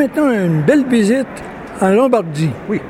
Maintenant, une belle visite en Lombardie. Oui.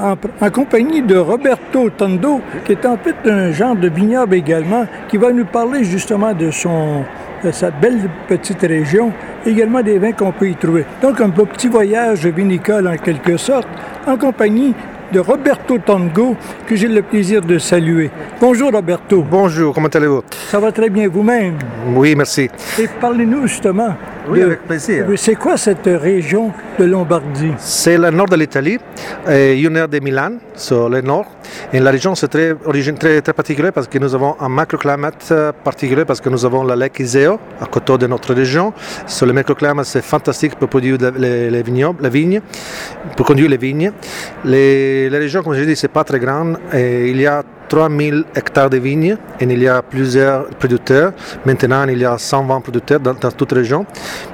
En, en, compagnie de Roberto Tondo, qui est en fait un genre de vignoble également, qui va nous parler justement de, son, de sa belle petite région, également des vins qu'on peut y trouver. Donc, un petit voyage vinicole en quelque sorte, en compagnie de Roberto Tongo, que j'ai le plaisir de saluer. Bonjour Roberto. Bonjour, comment allez-vous? Ça va très bien vous-même? Oui, merci. Et parlez-nous justement. Oui, de, avec plaisir. C'est quoi cette région de Lombardie? C'est le nord de l'Italie, une heure de Milan, sur le nord. Et la région, c'est très, très, très particulier parce que nous avons un microclimat particulier parce que nous avons la lac Iseo à côté de notre région. Sur le microclimat, c'est fantastique pour produire les, les vignobles, la pour conduire les vignes. Les régions, comme je dis, c'est pas très grande. Il y a 3000 hectares de vignes et il y a plusieurs producteurs. Maintenant, il y a 120 producteurs dans, dans toute la région.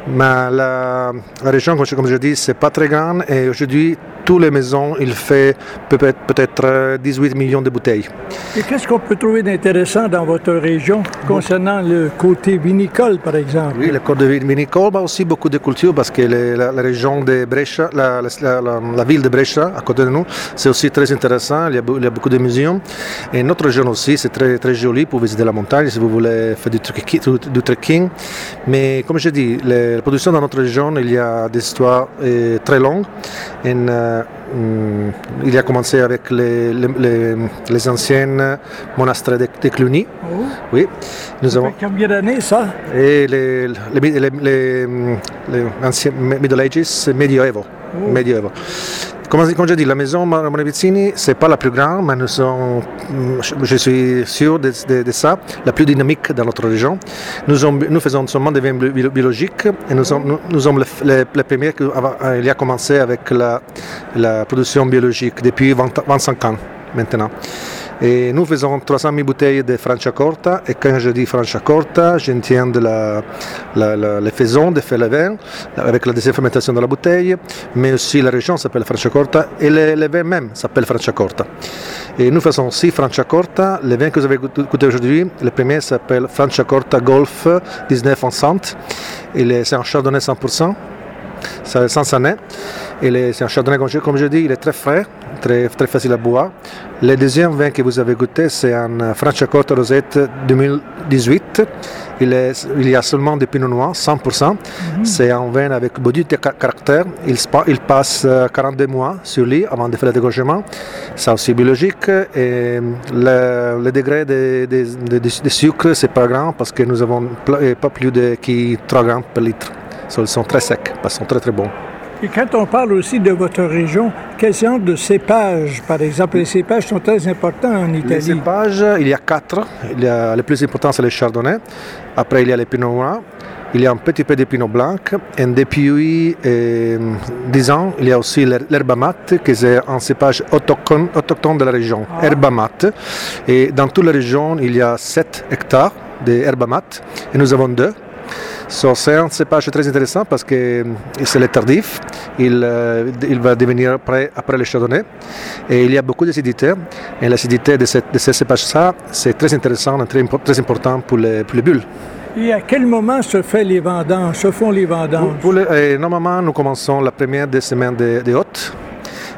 Mais la, la région, comme je dis, c'est pas très grande et aujourd'hui, toutes les maisons, il fait peut-être peut 18 millions de bouteilles. Et qu'est-ce qu'on peut trouver d'intéressant dans votre région concernant le côté vinicole, par exemple? Oui, le côté vinicole, mais aussi beaucoup de cultures parce que les, la, la, région de Brescia, la, la, ville de Brescia, à côté de nous, c'est aussi très intéressant. Il y, a, il y a beaucoup de musées. Et notre région aussi, c'est très, très joli pour visiter la montagne si vous voulez faire du, du trekking. Mais comme je dis, la production dans notre région, il y a des histoires euh, très longues. Et, euh, il a commencé avec les, les, les anciennes monastères de, de Cluny. Oh. Oui. Nous avons... Combien d'années ça? Et les, les, les, les, anciens Middle Ages, médiévaux. Comme, comme je dis, la maison Monevizzini, ce n'est pas la plus grande, mais nous sommes, je suis sûr de, ça, la plus dynamique dans notre région. Nous, faisons seulement des vins biologiques et nous sommes, les, premiers qui il a commencé avec la, production biologique depuis 20, 25 ans maintenant. Et nous faisons 300 000 bouteilles de Franciacorta. Et quand je dis Franciacorta, j'entiens de la, les faisons de faire le vin avec la deuxième fermentation de la bouteille, mais aussi la région s'appelle Franciacorta et le, le vin même s'appelle Franciacorta. Et nous faisons aussi Franciacorta. Le vin que vous avez goûté aujourd'hui, le premier s'appelle Franciacorta Golf 19 en cent. C'est un chardonnay 100%, C'est un chardonnay, comme je dis, il est très frais, très, très facile à boire. Le deuxième vin que vous avez goûté, c'est un Franciacorta Rosette 2018. Il, est, il, y a seulement des pinot noirs, 100%. Mm -hmm. C'est un vin avec beaucoup de caractère. Il, il, passe 42 mois sur lit avant de faire le dégorgement. C'est aussi biologique. Et le, le degré de, de, de, de sucre, c'est pas grand parce que nous avons pas plus de 3 grammes par litre. Ils sont très secs, qu'ils sont très très bons. Et quand on parle aussi de votre région, quel genre de cépages, par exemple? Les cépages sont très importants en Italie. Les cépages, il y a quatre. Il y a, le plus important, c'est le chardonnay. Après, il y a les pinot noirs. Il y a un petit peu de pinot blanc. Et depuis euh, 10 ans, il y a aussi l'herbe mate, qui est un cépage autochtone, autochtone de la région, ah. mate. Et dans toute la région, il y a 7 hectares d'herbe mate. Et nous avons deux. So, c'est un cépage très intéressant parce que c'est le tardif, il, euh, il, va devenir prêt après le chardonnay et il y a beaucoup d'acidité et l'acidité de, cette, de ce cépage-là, c'est très intéressant et très, très important pour les, pour les bulles. Et à quel moment se, fait les vendanges, se font les vendanges? Pour, pour les, normalement, nous commençons la première des semaines de, de haute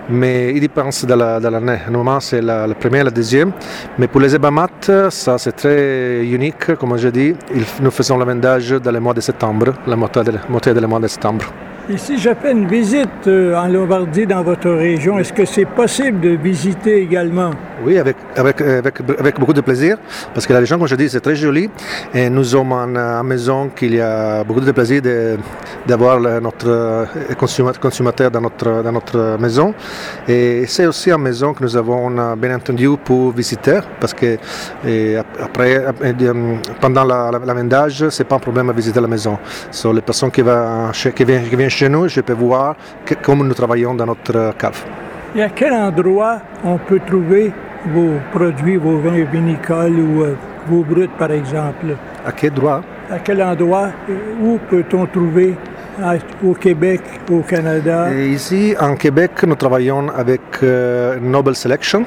mais il dépend de l'année. La, Normalement, c'est la, première, la deuxième. Mais pour les ébamat, ça c'est très unique, comme je dis. Il, nous faisons le vendage dans le mois de septembre, la moitié de, de mois de septembre. Et si je fais une visite en Lombardie dans votre région, est-ce que c'est possible de visiter également? Oui, avec, avec, avec, avec, beaucoup de plaisir, parce que la région, comme je dis, c'est très jolie. Et nous sommes en, en maison qu'il y a beaucoup de plaisir d'avoir notre consommateur dans notre, dans notre maison. Et c'est aussi une maison que nous avons bien entendu pour visiteurs, parce que après, pendant la, la, la vendage, ce n'est pas un problème à visiter la maison. So, les personnes qui, va, qui viennent chez nous, je peux voir que, comment nous travaillons dans notre cave. Et à quel endroit on peut trouver vos produits, vos vins vinicoles ou euh, vos bruts, par exemple? À quel endroit? À quel endroit? Où peut-on trouver au Québec, au Canada? Et ici, en Québec, nous travaillons avec euh, Noble Selection.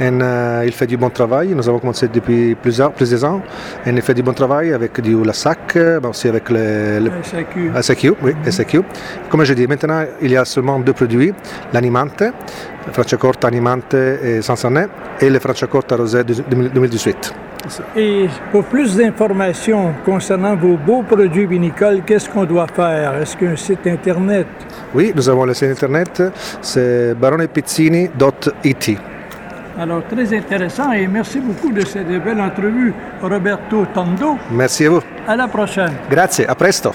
Et, euh, il fait du bon travail. Nous avons commencé depuis plusieurs, plusieurs ans. Et il fait du bon travail avec du Lassac, mais aussi avec le, le SAQ. SAQ, oui, SAQ. Comme je dis, maintenant, il y a seulement deux produits, l'animante, Franciacorta animante et Sansanet, et le Franciacorta rosé de 2018. Et pour plus d'informations concernant vos beaux produits vinicoles, qu'est-ce qu'on doit faire? Est-ce qu'un site Internet? Oui, nous avons le site Internet, c'est baronepizzini.it. Alors, très intéressant et merci beaucoup de cette belle entrevue, Roberto Tondo. Merci à vous. À la prochaine. Grazie, a presto.